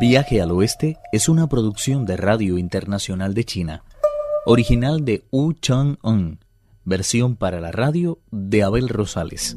Viaje al Oeste es una producción de Radio Internacional de China, original de Wu Chang-un, versión para la radio de Abel Rosales.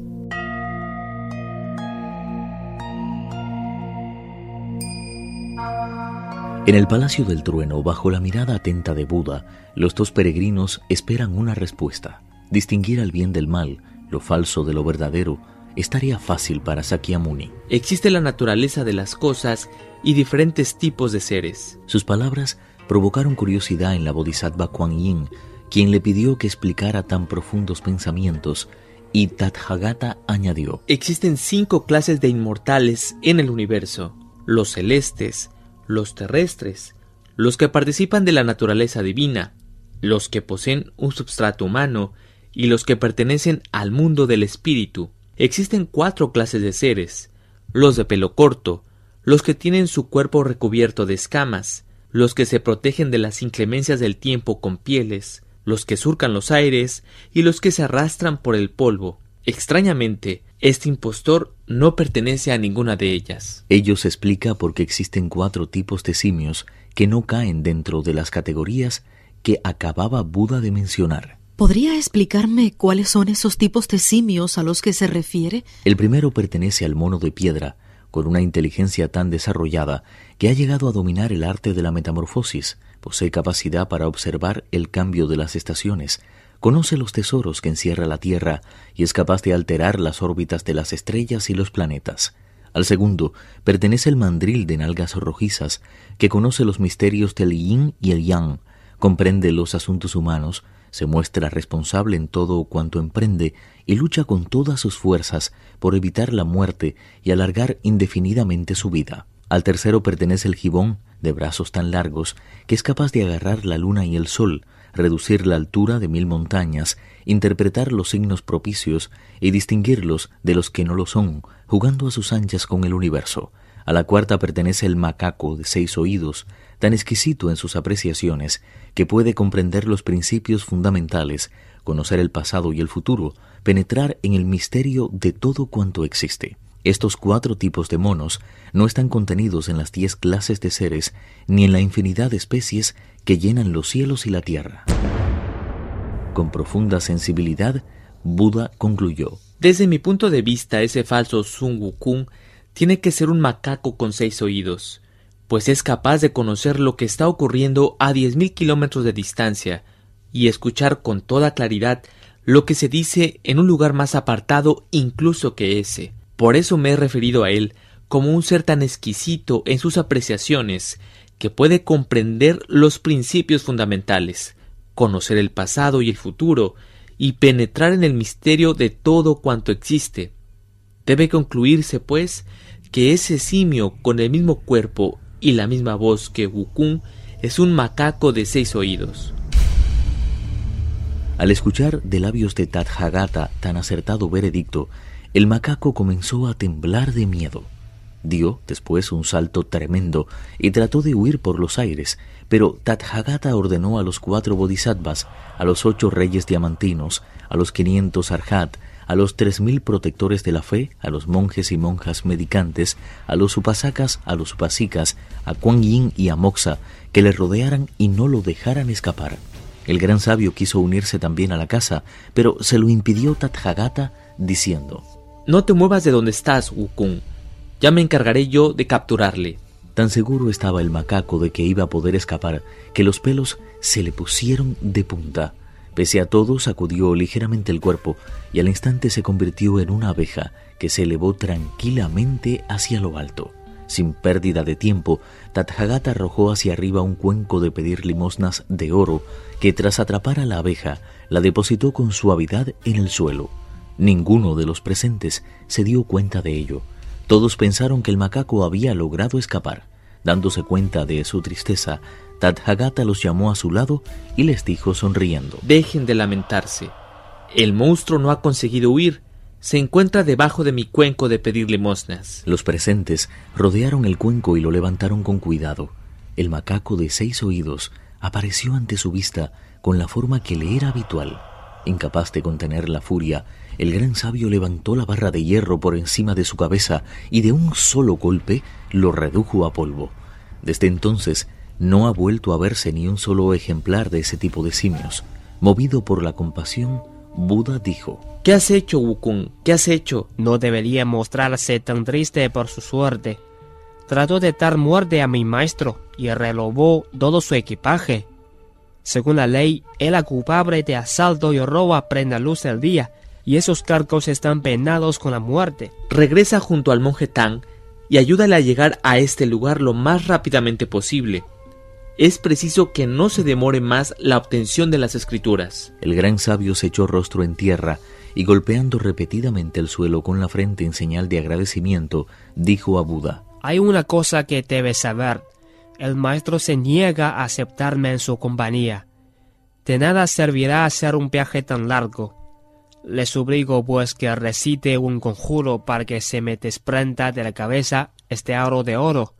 En el Palacio del Trueno, bajo la mirada atenta de Buda, los dos peregrinos esperan una respuesta. Distinguir al bien del mal, lo falso de lo verdadero, es tarea fácil para Sakyamuni. Existe la naturaleza de las cosas y diferentes tipos de seres. Sus palabras provocaron curiosidad en la bodhisattva Kuan Yin, quien le pidió que explicara tan profundos pensamientos, y Tathagata añadió: Existen cinco clases de inmortales en el universo: los celestes, los terrestres, los que participan de la naturaleza divina, los que poseen un substrato humano y los que pertenecen al mundo del espíritu. Existen cuatro clases de seres: los de pelo corto, los que tienen su cuerpo recubierto de escamas, los que se protegen de las inclemencias del tiempo con pieles, los que surcan los aires y los que se arrastran por el polvo. Extrañamente, este impostor no pertenece a ninguna de ellas. Ello se explica porque existen cuatro tipos de simios que no caen dentro de las categorías que acababa Buda de mencionar. ¿Podría explicarme cuáles son esos tipos de simios a los que se refiere? El primero pertenece al mono de piedra, con una inteligencia tan desarrollada que ha llegado a dominar el arte de la metamorfosis, posee capacidad para observar el cambio de las estaciones, conoce los tesoros que encierra la Tierra y es capaz de alterar las órbitas de las estrellas y los planetas. Al segundo pertenece el mandril de nalgas rojizas, que conoce los misterios del yin y el yang, comprende los asuntos humanos, se muestra responsable en todo cuanto emprende y lucha con todas sus fuerzas por evitar la muerte y alargar indefinidamente su vida. Al tercero pertenece el gibón, de brazos tan largos, que es capaz de agarrar la luna y el sol, reducir la altura de mil montañas, interpretar los signos propicios y distinguirlos de los que no lo son, jugando a sus anchas con el universo. A la cuarta pertenece el macaco de seis oídos, tan exquisito en sus apreciaciones, que puede comprender los principios fundamentales, conocer el pasado y el futuro, penetrar en el misterio de todo cuanto existe. Estos cuatro tipos de monos no están contenidos en las diez clases de seres ni en la infinidad de especies que llenan los cielos y la tierra. Con profunda sensibilidad, Buda concluyó. Desde mi punto de vista, ese falso Sun Wukong tiene que ser un macaco con seis oídos, pues es capaz de conocer lo que está ocurriendo a diez mil kilómetros de distancia y escuchar con toda claridad lo que se dice en un lugar más apartado incluso que ese. Por eso me he referido a él como un ser tan exquisito en sus apreciaciones que puede comprender los principios fundamentales, conocer el pasado y el futuro, y penetrar en el misterio de todo cuanto existe, Debe concluirse, pues, que ese simio con el mismo cuerpo y la misma voz que Wukun es un macaco de seis oídos. Al escuchar de labios de Tathagata tan acertado veredicto, el macaco comenzó a temblar de miedo. Dio después un salto tremendo y trató de huir por los aires, pero Tathagata ordenó a los cuatro bodhisattvas, a los ocho reyes diamantinos, a los quinientos arhat, a los tres mil protectores de la fe, a los monjes y monjas medicantes, a los upasacas, a los upasicas, a Kuan Yin y a Moxa, que le rodearan y no lo dejaran escapar. El gran sabio quiso unirse también a la casa, pero se lo impidió Tathagata, diciendo No te muevas de donde estás, Wukun. Ya me encargaré yo de capturarle. Tan seguro estaba el macaco de que iba a poder escapar, que los pelos se le pusieron de punta. Pese a todo, sacudió ligeramente el cuerpo y al instante se convirtió en una abeja que se elevó tranquilamente hacia lo alto. Sin pérdida de tiempo, Tathagata arrojó hacia arriba un cuenco de pedir limosnas de oro que tras atrapar a la abeja la depositó con suavidad en el suelo. Ninguno de los presentes se dio cuenta de ello. Todos pensaron que el macaco había logrado escapar. Dándose cuenta de su tristeza, Tathagata los llamó a su lado y les dijo sonriendo: Dejen de lamentarse. El monstruo no ha conseguido huir. Se encuentra debajo de mi cuenco de pedir limosnas. Los presentes rodearon el cuenco y lo levantaron con cuidado. El macaco de seis oídos apareció ante su vista con la forma que le era habitual. Incapaz de contener la furia, el gran sabio levantó la barra de hierro por encima de su cabeza y de un solo golpe lo redujo a polvo. Desde entonces no ha vuelto a verse ni un solo ejemplar de ese tipo de simios. Movido por la compasión, Buda dijo, ¿Qué has hecho, Wukong? ¿Qué has hecho? No debería mostrarse tan triste por su suerte. Trató de dar muerte a mi maestro y relobó todo su equipaje. Según la ley, era culpable de asalto y robo a plena luz del día, y esos cargos están penados con la muerte. Regresa junto al monje Tang y ayúdale a llegar a este lugar lo más rápidamente posible. Es preciso que no se demore más la obtención de las escrituras. El gran sabio se echó rostro en tierra y golpeando repetidamente el suelo con la frente en señal de agradecimiento, dijo a Buda, Hay una cosa que debes saber. El maestro se niega a aceptarme en su compañía. De nada servirá hacer un viaje tan largo. Le suplico pues que recite un conjuro para que se me desprenda de la cabeza este aro de oro.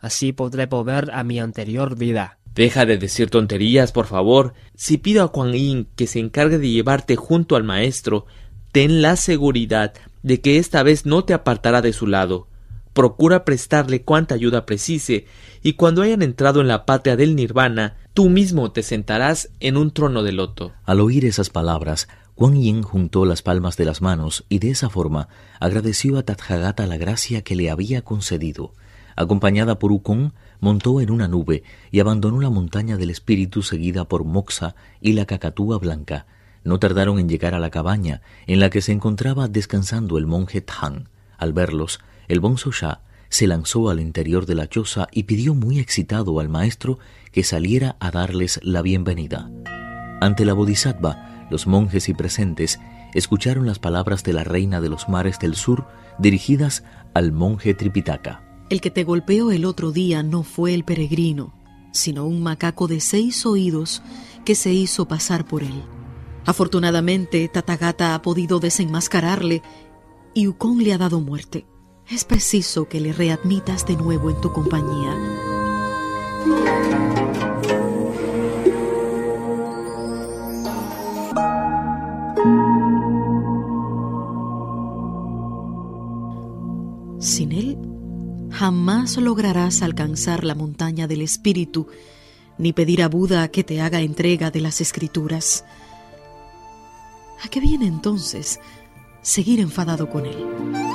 Así podré volver a mi anterior vida. Deja de decir tonterías, por favor. Si pido a Kuan Yin que se encargue de llevarte junto al maestro, ten la seguridad de que esta vez no te apartará de su lado. Procura prestarle cuanta ayuda precise, y cuando hayan entrado en la patria del nirvana, tú mismo te sentarás en un trono de loto. Al oír esas palabras, Kuan Yin juntó las palmas de las manos y de esa forma agradeció a Tathagata la gracia que le había concedido. Acompañada por Ukon, montó en una nube y abandonó la montaña del espíritu seguida por Moxa y la cacatúa blanca. No tardaron en llegar a la cabaña en la que se encontraba descansando el monje Tang. Al verlos, el bonzo Sha se lanzó al interior de la choza y pidió muy excitado al maestro que saliera a darles la bienvenida. Ante la bodhisattva, los monjes y presentes escucharon las palabras de la reina de los mares del sur dirigidas al monje Tripitaka. El que te golpeó el otro día no fue el peregrino, sino un macaco de seis oídos que se hizo pasar por él. Afortunadamente, Tatagata ha podido desenmascararle y Ukon le ha dado muerte. Es preciso que le readmitas de nuevo en tu compañía. Jamás lograrás alcanzar la montaña del espíritu, ni pedir a Buda que te haga entrega de las escrituras. ¿A qué viene entonces seguir enfadado con él?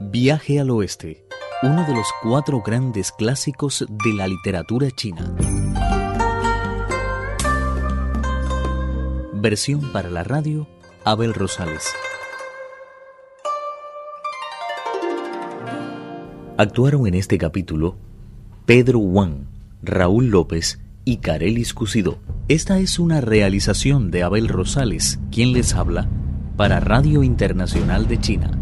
Viaje al Oeste, uno de los cuatro grandes clásicos de la literatura china. Versión para la radio, Abel Rosales. Actuaron en este capítulo Pedro Wang, Raúl López y Carelis Cusidó. Esta es una realización de Abel Rosales, quien les habla, para Radio Internacional de China.